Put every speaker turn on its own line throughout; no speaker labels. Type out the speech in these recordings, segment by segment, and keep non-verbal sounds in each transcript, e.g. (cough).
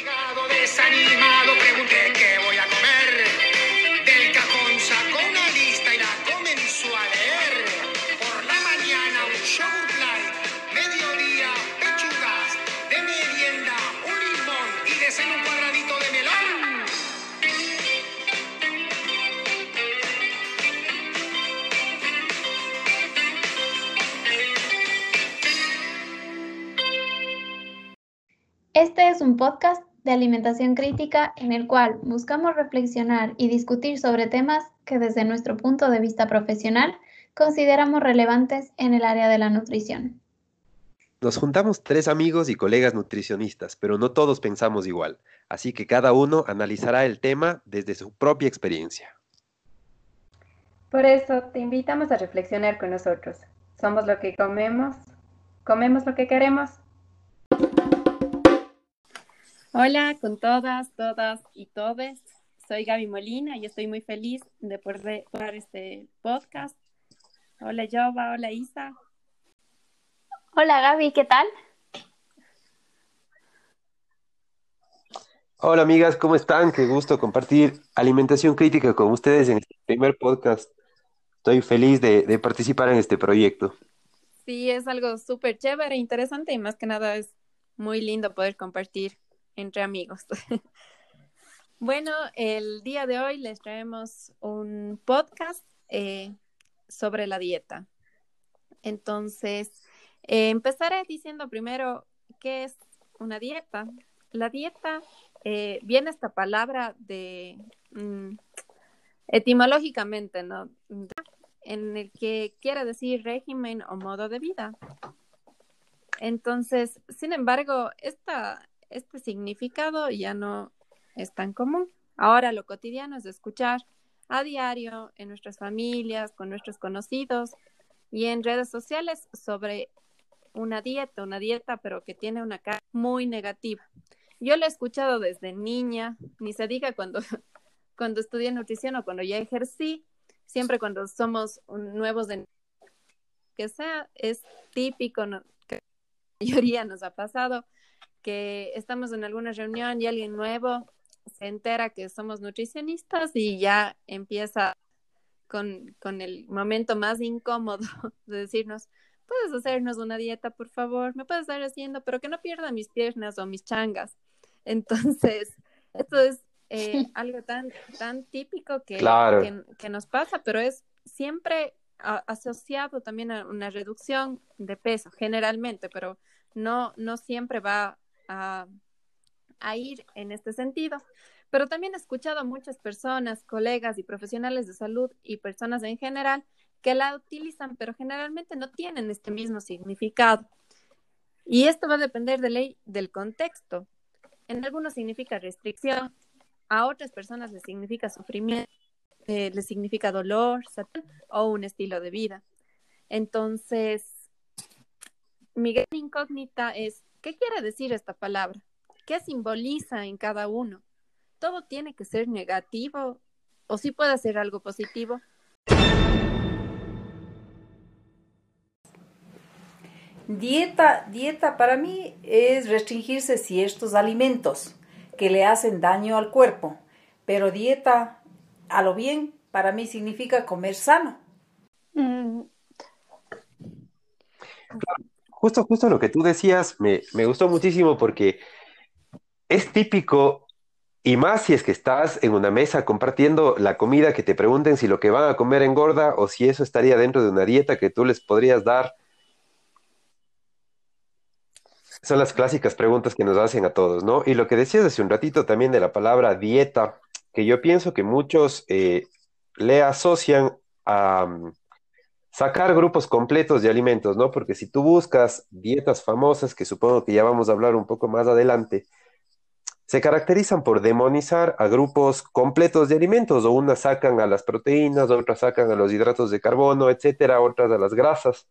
Obligado, desanimado, pregunté qué voy a comer. Del cajón sacó una lista y la comenzó a leer. Por la mañana un yogurt light, mediodía pechugas, de merienda un limón y de cena un cuadradito de melón.
Este es un podcast de alimentación crítica en el cual buscamos reflexionar y discutir sobre temas que desde nuestro punto de vista profesional consideramos relevantes en el área de la nutrición.
Nos juntamos tres amigos y colegas nutricionistas, pero no todos pensamos igual, así que cada uno analizará el tema desde su propia experiencia.
Por eso te invitamos a reflexionar con nosotros. Somos lo que comemos, comemos lo que queremos.
Hola con todas, todas y todes. Soy Gaby Molina y estoy muy feliz de poder dar este podcast. Hola Jova, hola Isa.
Hola Gaby, ¿qué tal?
Hola amigas, ¿cómo están? Qué gusto compartir alimentación crítica con ustedes en este primer podcast. Estoy feliz de, de participar en este proyecto.
Sí, es algo súper chévere, interesante y más que nada es muy lindo poder compartir entre amigos. (laughs) bueno, el día de hoy les traemos un podcast eh, sobre la dieta. Entonces, eh, empezaré diciendo primero qué es una dieta. La dieta eh, viene esta palabra de mm, etimológicamente, ¿no? En el que quiere decir régimen o modo de vida. Entonces, sin embargo, esta, este significado ya no es tan común. Ahora lo cotidiano es escuchar a diario en nuestras familias, con nuestros conocidos y en redes sociales sobre una dieta, una dieta, pero que tiene una cara muy negativa. Yo lo he escuchado desde niña, ni se diga cuando, (laughs) cuando estudié nutrición o cuando ya ejercí, siempre cuando somos nuevos de que sea, es típico, que la mayoría nos ha pasado, que estamos en alguna reunión y alguien nuevo se entera que somos nutricionistas y ya empieza con, con el momento más incómodo (laughs) de decirnos, puedes hacernos una dieta, por favor, me puedes estar haciendo, pero que no pierda mis piernas o mis changas. (laughs) Entonces, esto es eh, (laughs) algo tan, tan típico que,
Claro.
que, que nos pasa, pero es siempre a- asociado también a una reducción de peso, generalmente, pero no, no siempre va a, ir en este sentido. Pero también he escuchado a muchas personas, colegas y profesionales de salud y personas en general que la utilizan, pero generalmente no tienen este mismo significado. Y esto va a depender de ley del contexto. En algunos significa restricción, a otras personas les significa sufrimiento, eh, les significa dolor o un estilo de vida. Entonces, mi gran incógnita es, ¿qué quiere decir esta palabra? ¿Qué simboliza en cada uno? ¿Todo tiene que ser negativo o sí puede ser algo positivo?
Dieta, dieta para mí es restringirse ciertos alimentos que le hacen daño al cuerpo, pero dieta a lo bien para mí significa comer sano.
Mm,
Justo, justo lo que tú decías me, me gustó muchísimo porque es típico, y más si es que estás en una mesa compartiendo la comida, que te pregunten si lo que van a comer engorda o si eso estaría dentro de una dieta que tú les podrías dar. Son las clásicas preguntas que nos hacen a todos, ¿no? Y lo que decías hace un ratito también de la palabra dieta, que yo pienso que muchos eh, le asocian a sacar grupos completos de alimentos, ¿no? Porque si tú buscas dietas famosas, que supongo que ya vamos a hablar un poco más adelante, se caracterizan por demonizar a grupos completos de alimentos, o unas sacan a las proteínas, otras sacan a los hidratos de carbono, etcétera, otras a las grasas.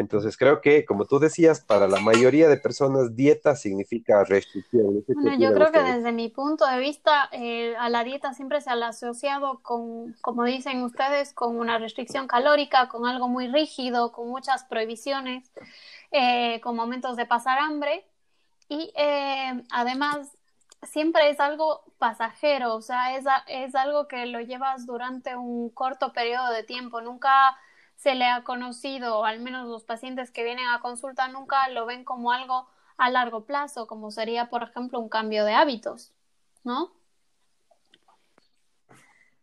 Entonces creo que, como tú decías, para la mayoría de personas dieta significa restricción.
Bueno, yo creo que desde mi punto de vista, eh, a la dieta siempre se ha asociado con, como dicen ustedes, con una restricción calórica, con algo muy rígido, con muchas prohibiciones, eh, con momentos de pasar hambre. Y eh, además, siempre es algo pasajero, o sea, es, es algo que lo llevas durante un corto periodo de tiempo. Nunca se le ha conocido, o al menos los pacientes que vienen a consulta nunca lo ven como algo a largo plazo, como sería, por ejemplo, un cambio de hábitos, ¿no?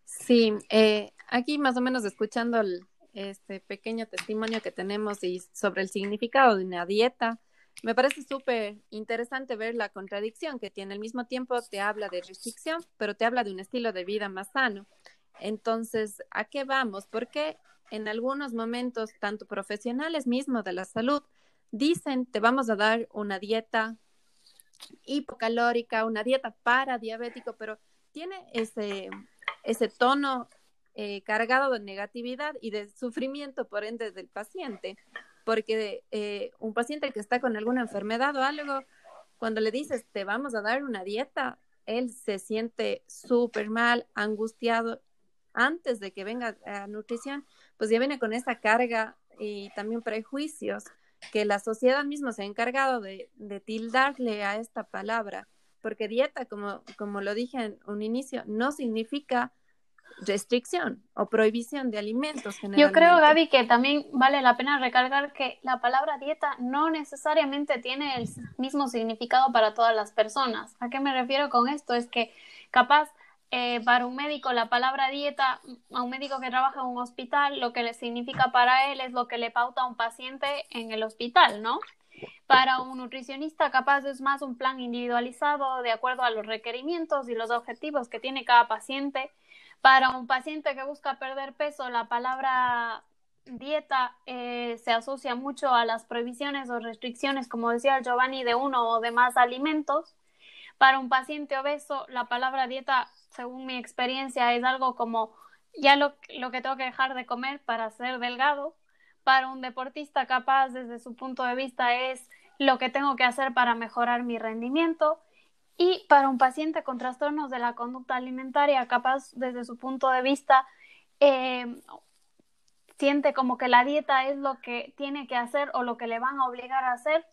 Sí, eh, aquí más o menos escuchando este pequeño testimonio que tenemos y sobre el significado de una dieta, me parece súper interesante ver la contradicción que tiene. Al mismo tiempo te habla de restricción, pero te habla de un estilo de vida más sano. Entonces, ¿a qué vamos? Porque en algunos momentos, tanto profesionales mismos de la salud, dicen, te vamos a dar una dieta hipocalórica, una dieta para diabético, pero tiene ese, ese tono eh, cargado de negatividad y de sufrimiento, por ende, del paciente, porque eh, un paciente que está con alguna enfermedad o algo, cuando le dices, te vamos a dar una dieta, él se siente súper mal, angustiado antes de que venga a nutrición, pues ya viene con esa carga y también prejuicios que la sociedad misma se ha encargado de, tildarle a esta palabra, porque dieta, como, como lo dije en un inicio, no significa restricción o prohibición de alimentos.
Yo creo, Gaby, que también vale la pena recalcar que la palabra dieta no necesariamente tiene el mismo significado para todas las personas. ¿A qué me refiero con esto? Es que capaz eh, para un médico la palabra dieta, a un médico que trabaja en un hospital, lo que le significa para él es lo que le pauta a un paciente en el hospital, ¿no? Para un nutricionista capaz es más un plan individualizado de acuerdo a los requerimientos y los objetivos que tiene cada paciente. Para un paciente que busca perder peso, la palabra dieta eh, se asocia mucho a las prohibiciones o restricciones, como decía Giovanni, de uno o de más alimentos. Para un paciente obeso, la palabra dieta según mi experiencia, es algo como ya lo, lo que tengo que dejar de comer para ser delgado. Para un deportista capaz, desde su punto de vista, es lo que tengo que hacer para mejorar mi rendimiento. Y para un paciente con trastornos de la conducta alimentaria, capaz, desde su punto de vista, eh, siente como que la dieta es lo que tiene que hacer o lo que le van a obligar a hacer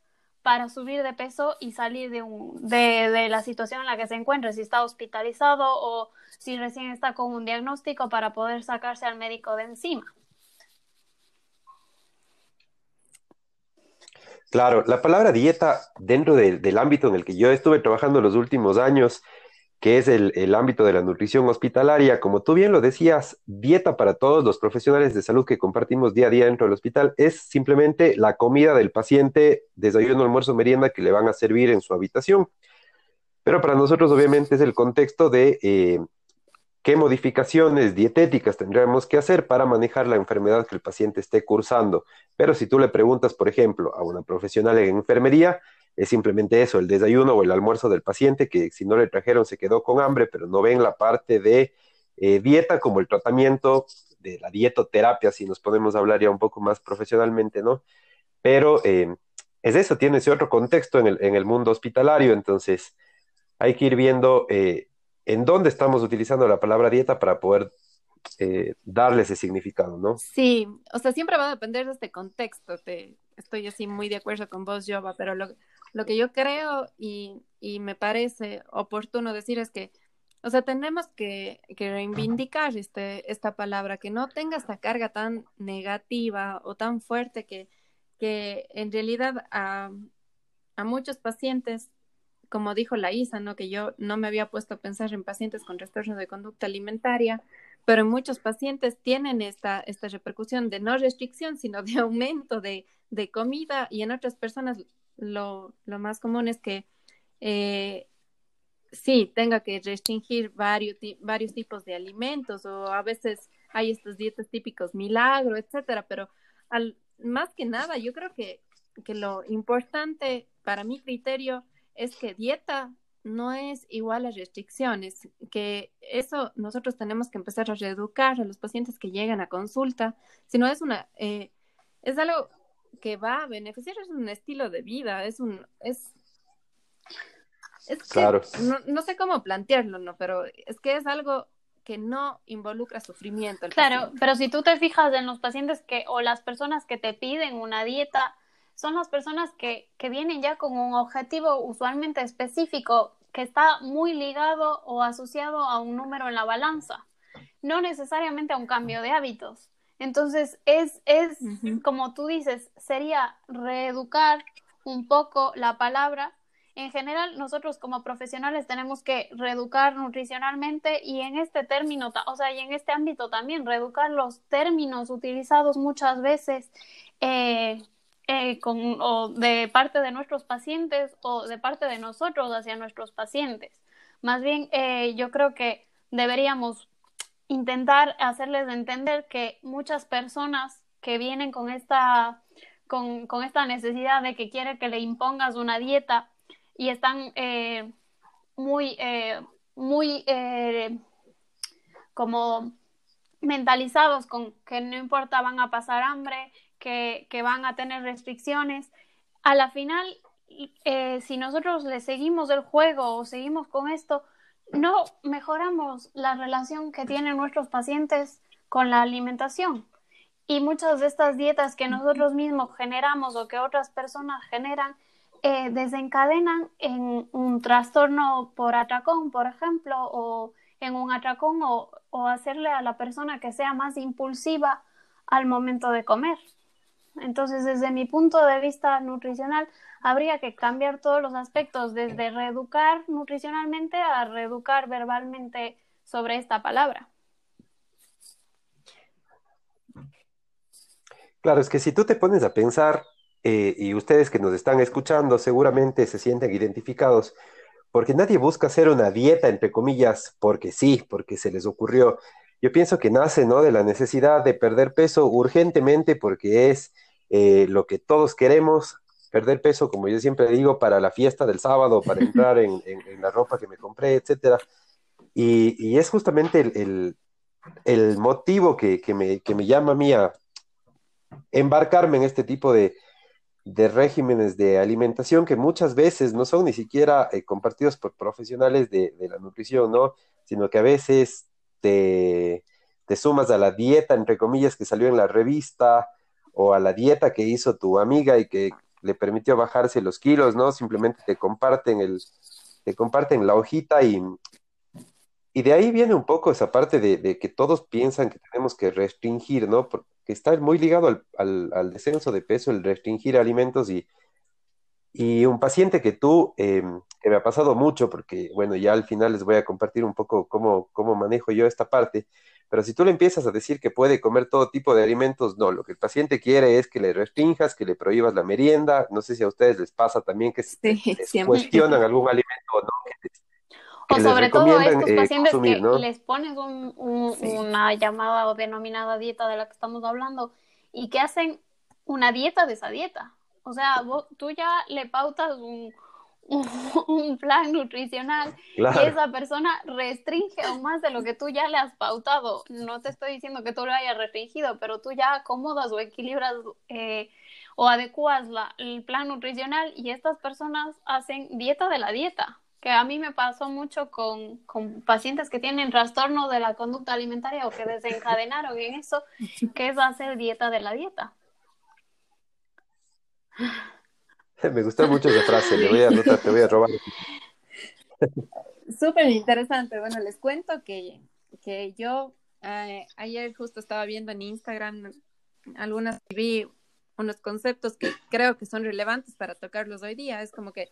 para subir de peso y salir de, un, de, de, la situación en la que se encuentra, si está hospitalizado o si recién está con un diagnóstico para poder sacarse al médico de encima.
Claro, la palabra dieta dentro del ámbito en el que yo estuve trabajando los últimos años que es el, ámbito de la nutrición hospitalaria. Como tú bien lo decías, dieta para todos los profesionales de salud que compartimos día a día dentro del hospital es simplemente la comida del paciente, desayuno, almuerzo, merienda que le van a servir en su habitación. Pero para nosotros obviamente es el contexto de eh, qué modificaciones dietéticas tendríamos que hacer para manejar la enfermedad que el paciente esté cursando. Pero si tú le preguntas, por ejemplo, a una profesional en enfermería, es simplemente eso, el desayuno o el almuerzo del paciente, que si no le trajeron se quedó con hambre, pero no ven la parte de eh, dieta como el tratamiento de la dietoterapia, si nos podemos hablar ya un poco más profesionalmente, ¿no? Pero eh, es eso, tiene ese otro contexto en el, en el, mundo hospitalario, entonces hay que ir viendo eh, en dónde estamos utilizando la palabra dieta para poder darle ese significado, ¿no?
Sí, o sea, siempre va a depender de este contexto, te, estoy así muy de acuerdo con vos, Jova, pero lo, lo que yo creo y, me parece oportuno decir es que, o sea, tenemos que, reivindicar este, esta palabra, que no tenga esta carga tan negativa o tan fuerte que, que en realidad a, muchos pacientes, como dijo la Isa, ¿no? que yo no me había puesto a pensar en pacientes con trastorno de conducta alimentaria, pero muchos pacientes tienen esta, esta repercusión de no restricción, sino de (laughs) aumento de, de comida y en otras personas lo, lo más común es que eh, sí tenga que restringir varios, varios tipos de alimentos o a veces hay estos dietas típicos milagro, etcétera, pero al, más que nada yo creo que, que lo importante para mi criterio es que dieta no es igual a restricciones, que eso nosotros tenemos que empezar a reeducar a los pacientes que llegan a consulta, sino es una, eh, es algo que va a beneficiar es un estilo de vida, es un, es, es claro. no, sé cómo plantearlo, ¿no? Pero es que es algo que no involucra sufrimiento.
claro, pero si tú te fijas en los pacientes que, o las personas que te piden una dieta, son las personas que, que vienen ya con un objetivo usualmente específico que está muy ligado o asociado a un número en la balanza, no necesariamente a un cambio de hábitos. Entonces, es, es como tú dices, sería reeducar un poco la palabra. En general, nosotros como profesionales tenemos que reeducar nutricionalmente y en este término, o sea, y en este ámbito también, reeducar los términos utilizados muchas veces eh, eh, con, o de parte de nuestros pacientes o de parte de nosotros hacia nuestros pacientes. Más bien, eh, yo creo que deberíamos intentar hacerles entender que muchas personas que vienen con esta, con, con esta necesidad de que quiere que le impongas una dieta y están eh, muy, eh, muy eh, como mentalizados con que no importa, van a pasar hambre, que, que van a tener restricciones. A la final, si nosotros le seguimos el juego o seguimos con esto, no mejoramos la relación que tienen nuestros pacientes con la alimentación. Y muchas de estas dietas que nosotros mismos generamos o que otras personas generan eh, desencadenan en un trastorno por atracón, por ejemplo, o en un atracón o, o hacerle a la persona que sea más impulsiva al momento de comer. Entonces, desde mi punto de vista nutricional, habría que cambiar todos los aspectos, desde reeducar nutricionalmente a reeducar verbalmente sobre esta palabra.
Claro, es que si tú te pones a pensar, eh, y ustedes que nos están escuchando seguramente se sienten identificados, porque nadie busca hacer una dieta, entre comillas, porque sí, porque se les ocurrió. Yo pienso que nace, ¿no? De la necesidad de perder peso urgentemente porque es eh, lo que todos queremos, perder peso, como yo siempre digo, para la fiesta del sábado, para (laughs) entrar en, la ropa que me compré, etcétera. Y, es justamente el, motivo que, me, llama a mí a embarcarme en este tipo de, regímenes de alimentación que muchas veces no son ni siquiera eh, compartidos por profesionales de, la nutrición, ¿no? Sino que a veces te, te sumas a la dieta, entre comillas, que salió en la revista, o a la dieta que hizo tu amiga y que le permitió bajarse los kilos, ¿no? Simplemente te comparten el, te comparten la hojita y, y de ahí viene un poco esa parte de, que todos piensan que tenemos que restringir, ¿no? Porque está muy ligado al, al, descenso de peso, el restringir alimentos y, y un paciente que tú, em, que me ha pasado mucho, porque bueno, ya al final les voy a compartir un poco cómo, cómo manejo yo esta parte, pero si tú le empiezas a decir que puede comer todo tipo de alimentos, no, lo que el paciente quiere es que le restringas, que le prohíbas la merienda. No sé si a ustedes les pasa también que cuestionan algún alimento o no.
o sobre todo a estos eh, pacientes que les pones una llamada o denominada dieta de la que estamos hablando y que hacen una dieta de esa dieta. O sea, tú ya le pautas un, un (laughs) plan nutricional y esa persona restringe aún más de lo que tú ya le has pautado. No te estoy diciendo que tú lo hayas restringido, pero tú ya acomodas o equilibras eh, o adecuas la, el plan nutricional y estas personas hacen dieta de la dieta, que a mí me pasó mucho con, con pacientes que tienen trastorno de la conducta alimentaria o que desencadenaron en eso, que es hacer dieta de la dieta. (laughs)
Me gustó mucho esa frase, le voy a anotar, te voy a robar.
Súper interesante. Bueno, les cuento que, que yo eh, ayer justo estaba viendo en Instagram algunas, vi unos conceptos que creo que son relevantes para tocarlos hoy día. Es como que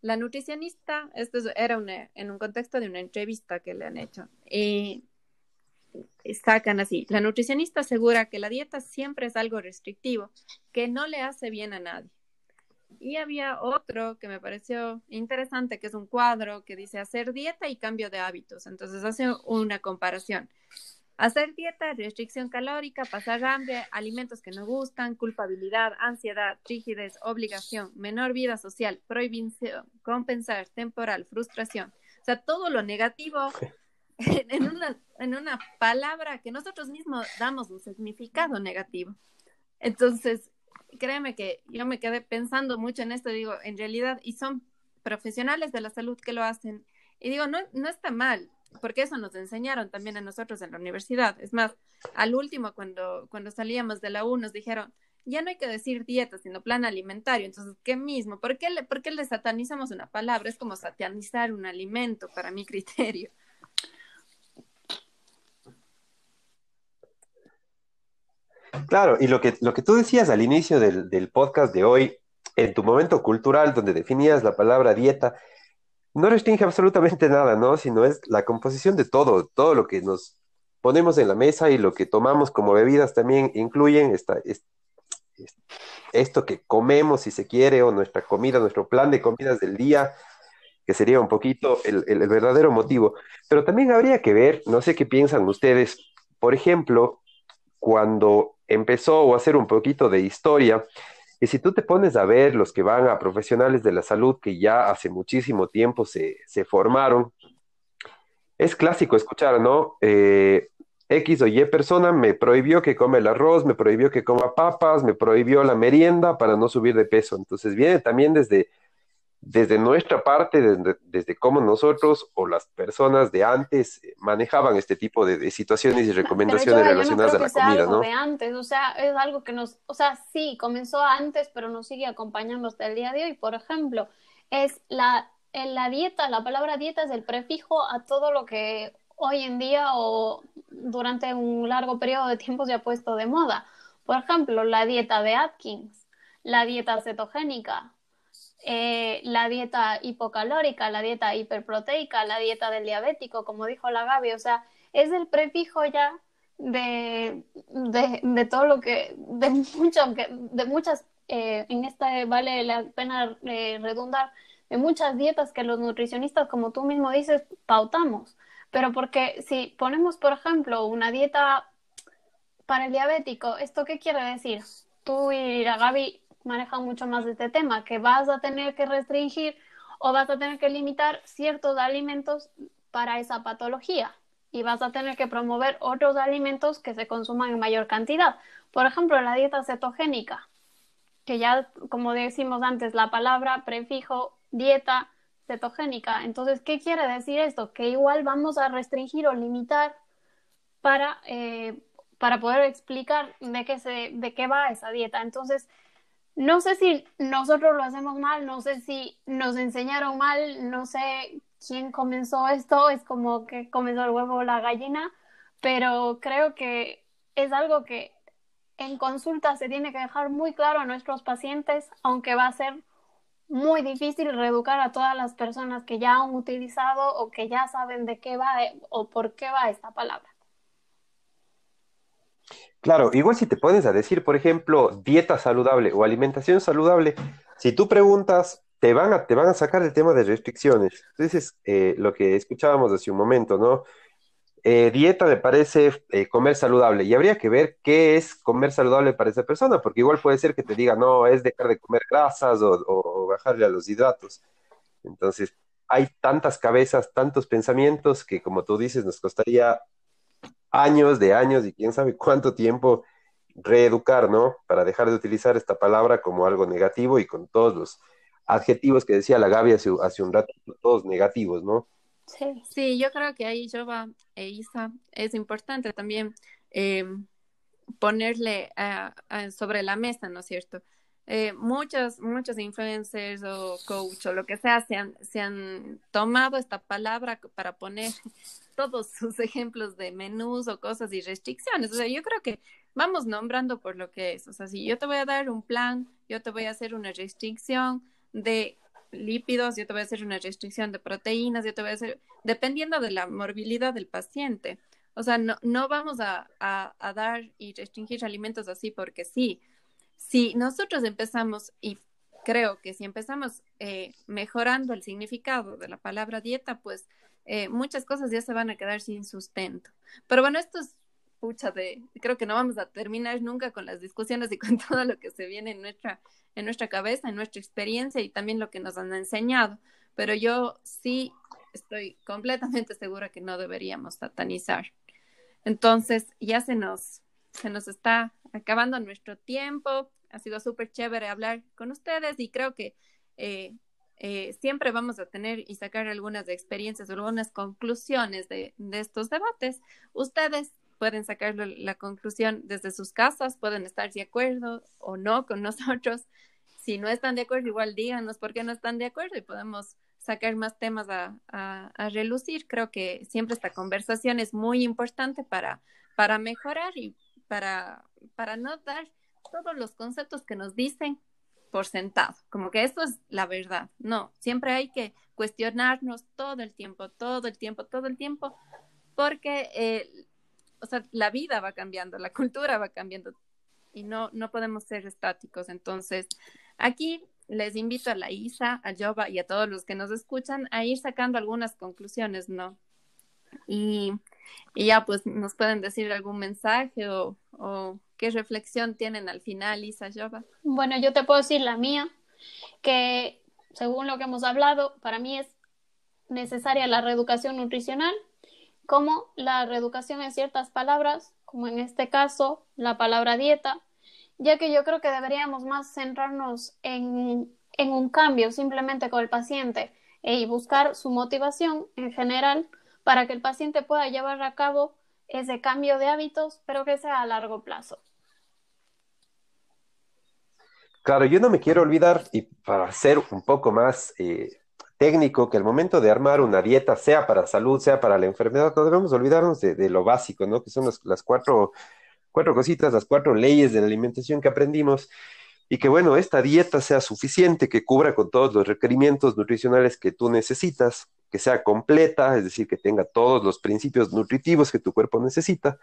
la nutricionista, esto era en un contexto de una entrevista que le han hecho, y sacan así, la nutricionista asegura que la dieta siempre es algo restrictivo, que no le hace bien a nadie. Y había otro que me pareció interesante, que es un cuadro que dice hacer dieta y cambio de hábitos. Entonces hace una comparación. Hacer dieta, restricción calórica, pasar hambre, alimentos que no gustan, culpabilidad, ansiedad, rigidez, obligación, menor vida social, prohibición, compensar, temporal, frustración. O sea, todo lo negativo (laughs) en una, en una palabra que nosotros mismos damos un significado negativo. Entonces, créeme que yo me quedé pensando mucho en esto, digo, en realidad, y son profesionales de la salud que lo hacen, y digo, no, no está mal, porque eso nos enseñaron también a nosotros en la universidad. Es más, al último, cuando, cuando salíamos de la U, nos dijeron, ya no hay que decir dieta, sino plan alimentario. Entonces, ¿qué mismo? ¿Por qué le, por qué le satanizamos una palabra? Es como satanizar un alimento, para mi (laughs) criterio.
Claro, y lo que, lo que tú decías al inicio del, del podcast de hoy, en tu momento cultural, donde definías la palabra dieta, no restringe absolutamente nada, ¿no? Sino es la composición de todo, todo lo que nos ponemos en la mesa y lo que tomamos como bebidas también incluyen esta, esto que comemos, si se quiere, o nuestra comida, nuestro plan de comidas del día, que sería un poquito el, el verdadero motivo. Pero también habría que ver, no sé qué piensan ustedes, por ejemplo, cuando empezó o hacer un poquito de historia, y si tú te pones a ver los que van a profesionales de la salud que ya hace muchísimo tiempo se, se formaron, es clásico escuchar, ¿no? Eh, X o Y persona me prohibió que come el arroz, me prohibió que coma papas, me prohibió la merienda para no subir de peso. Entonces viene también desde desde nuestra parte, desde, desde, cómo nosotros o las personas de antes manejaban este tipo de, de situaciones y recomendaciones
yo,
relacionadas
yo no
a la
sea
comida,
algo
¿no?
de antes, o sea, es algo que nos, o sea, sí, comenzó antes, pero nos sigue acompañando hasta el día de hoy. Por ejemplo, es la, en la dieta, la palabra dieta es el prefijo a todo lo que hoy en día o durante un largo periodo de tiempo se ha puesto de moda. Por ejemplo, la dieta de Atkins, la dieta cetogénica, eh, la dieta hipocalórica, la dieta hiperproteica, la dieta del diabético, como dijo la Gaby, o sea, es el prefijo ya de, de, todo lo que, de, mucho, de muchas, eh, en esta vale la pena eh, redundar, de muchas dietas que los nutricionistas, como tú mismo dices, pautamos. Pero porque si ponemos, por ejemplo, una dieta para el diabético, ¿esto qué quiere decir? Tú y la Gaby manejan mucho más este tema, que vas a tener que restringir o vas a tener que limitar ciertos alimentos para esa patología y vas a tener que promover otros alimentos que se consuman en mayor cantidad. Por ejemplo, la dieta cetogénica, que ya, como decimos antes, la palabra prefijo dieta cetogénica. Entonces, ¿qué quiere decir esto? Que igual vamos a restringir o limitar para, eh, para poder explicar de qué, se, de qué va esa dieta. Entonces, no sé si nosotros lo hacemos mal, no sé si nos enseñaron mal, no sé quién comenzó esto, es como que comenzó el huevo o la gallina, pero creo que es algo que en consulta se tiene que dejar muy claro a nuestros pacientes, aunque va a ser muy difícil reeducar a todas las personas que ya han utilizado o que ya saben de qué va o por qué va esta palabra.
Claro, igual si te pones a decir, por ejemplo, dieta saludable o alimentación saludable, si tú preguntas, te van a, te van a sacar el tema de restricciones. Entonces, eh, lo que escuchábamos hace un momento, ¿no? Eh, dieta me parece eh, comer saludable y habría que ver qué es comer saludable para esa persona, porque igual puede ser que te diga, no, es dejar de comer grasas o, o, o bajarle a los hidratos. Entonces, hay tantas cabezas, tantos pensamientos que, como tú dices, nos costaría años de años y quién sabe cuánto tiempo reeducar, ¿no? Para dejar de utilizar esta palabra como algo negativo y con todos los adjetivos que decía la Gaby hace, un rato, todos negativos, ¿no?
Sí. sí, yo creo que ahí, Jova e Isa, es importante también eh, ponerle sobre la mesa, ¿no es cierto? Eh, muchos, muchos influencers o coach o lo que sea se han, se han tomado esta palabra para poner todos sus ejemplos de menús o cosas y restricciones. O sea, yo creo que vamos nombrando por lo que es. O sea, si yo te voy a dar un plan, yo te voy a hacer una restricción de lípidos, yo te voy a hacer una restricción de proteínas, yo te voy a hacer, dependiendo de la morbilidad del paciente. O sea, no, no vamos a, a, a dar y restringir alimentos así porque sí. Si nosotros empezamos, y creo que si empezamos eh, mejorando el significado de la palabra dieta, pues eh, muchas cosas ya se van a quedar sin sustento. Pero bueno, esto es pucha de, creo que no vamos a terminar nunca con las discusiones y (laughs) con todo lo que se viene en nuestra, en nuestra cabeza, en nuestra experiencia y también lo que nos han enseñado. Pero yo sí estoy completamente segura que no deberíamos satanizar. Entonces, ya se nos, se nos está acabando nuestro tiempo. Ha sido súper chévere hablar con ustedes y creo que eh, eh, siempre vamos a tener y sacar algunas experiencias, algunas conclusiones de, estos debates. Ustedes pueden sacar la conclusión desde sus casas, pueden estar de acuerdo o no con (laughs) nosotros. Si no están de acuerdo, igual díganos por qué no están de acuerdo y podemos sacar más temas a, relucir. Creo que siempre esta conversación es muy importante para, mejorar y para no dar todos los conceptos que nos dicen por sentado, como que esto es la verdad. No, siempre hay que cuestionarnos todo el tiempo, todo el tiempo, todo el tiempo, porque eh, o sea, la vida va cambiando, la cultura va cambiando y no, no podemos ser estáticos. Entonces, aquí les invito a la Isa, a Jova y a todos los que nos escuchan a ir sacando algunas conclusiones, ¿no? Y, ya pues nos pueden decir algún mensaje o, o, qué reflexión tienen al final, Isa, Jova.
Bueno, yo te puedo decir la mía, que según lo que hemos hablado, para mí es necesaria la reeducación nutricional, como la reeducación en ciertas palabras, como en este caso la palabra dieta, ya que yo creo que deberíamos más centrarnos en, en un cambio simplemente con el paciente y buscar su motivación en general para que el paciente pueda llevar a cabo ese cambio de hábitos, pero que sea a largo plazo.
Claro, yo no me quiero olvidar, y para ser un poco más eh, técnico, que al momento de armar una dieta, sea para salud, sea para la enfermedad, no debemos olvidarnos de, lo básico, ¿no? Que son las cuatro cuatro cositas, las cuatro leyes de la alimentación que aprendimos y que bueno, esta dieta sea suficiente, que cubra con todos los requerimientos nutricionales que tú necesitas, que sea completa, es decir, que tenga todos los principios nutritivos que tu cuerpo necesita,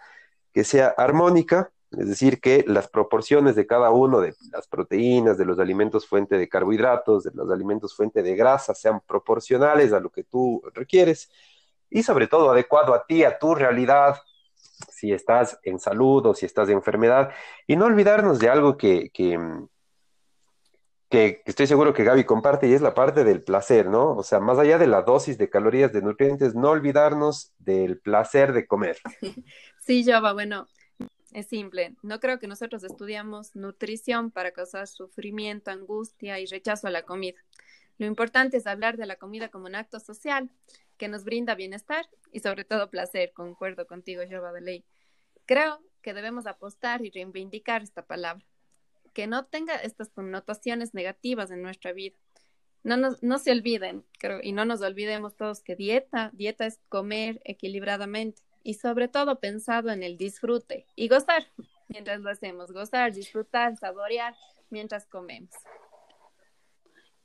que sea armónica, es decir, que las proporciones de cada uno de las proteínas, de los alimentos fuente de carbohidratos, de los alimentos fuente de grasa, sean proporcionales a lo que tú requieres y sobre todo adecuado a ti, a tu realidad, si estás en salud o si estás de enfermedad. Y no olvidarnos de algo que, que, estoy seguro que Gaby comparte y es la parte del placer, ¿no? O sea, más allá de la dosis de calorías, de nutrientes, no olvidarnos del placer de comer. (laughs)
Sí, Jova, bueno, es simple. No creo que nosotros estudiamos nutrición para causar sufrimiento, angustia y rechazo a la comida. Lo importante es hablar de la comida como un acto social que nos brinda bienestar y sobre todo placer. Concuerdo contigo, Jova de Ley. Creo que debemos apostar y reivindicar esta palabra, que no tenga estas connotaciones negativas en nuestra vida. No, no se olviden, creo, y no nos olvidemos todos que dieta, dieta es comer equilibradamente y sobre todo pensado en el disfrute y gozar mientras lo hacemos, gozar, disfrutar, saborear mientras comemos.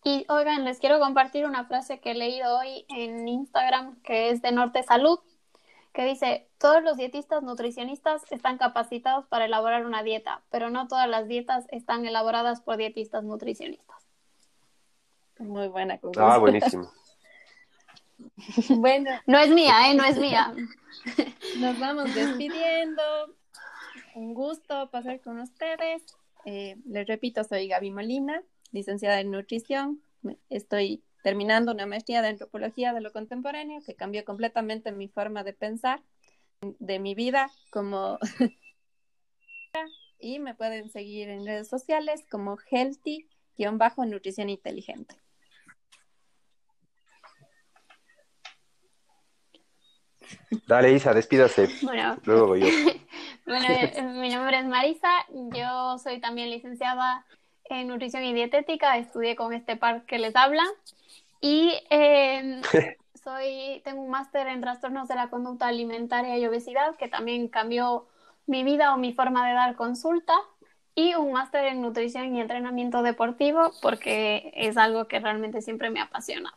Y oigan, les quiero compartir una frase que he leído hoy en Instagram, que es de Norte Salud, que dice, todos los dietistas nutricionistas están capacitados para elaborar una dieta, pero no todas las dietas están elaboradas por dietistas nutricionistas.
Muy buena conclusión.
Ah, buenísimo. (laughs)
bueno. No es mía, ¿eh? No es mía. (laughs)
Nos vamos despidiendo. Un gusto pasar con ustedes. Eh, les repito, soy Gaby Molina licenciada en nutrición. Estoy terminando una maestría de antropología de lo contemporáneo que cambió completamente mi forma de pensar de mi vida como (laughs) y me pueden seguir en redes sociales como healthy-nutrición inteligente.
Dale, Isa, despídase.
Bueno,
Luego voy yo. (laughs)
bueno, eh, mi nombre es Marisa, yo soy también licenciada en nutrición y dietética, estudié con este par que les habla. Y em, (laughs) soy, tengo un máster en trastornos de la conducta alimentaria y obesidad que también cambió mi vida o mi forma de dar consulta. Y un máster en nutrición y entrenamiento deportivo porque es algo que realmente siempre me ha apasionado.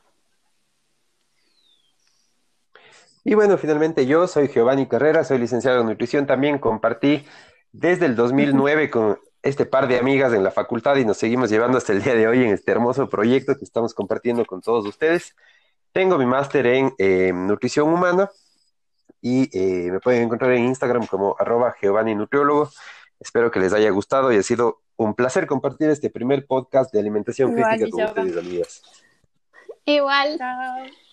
Y bueno, finalmente yo soy Giovanni Carrera, soy licenciado en nutrición, también compartí desde el 2009 (laughs) con este par de amigas en la facultad y nos seguimos llevando hasta el día de hoy en este hermoso proyecto que estamos compartiendo con todos ustedes. Tengo mi máster en eh, nutrición humana y eh, me pueden encontrar en Instagram como arroba Giovanni Nutriólogo. Espero que les haya gustado y ha sido un placer compartir este primer podcast de alimentación crítica con ustedes, amigas.
Igual. Chao.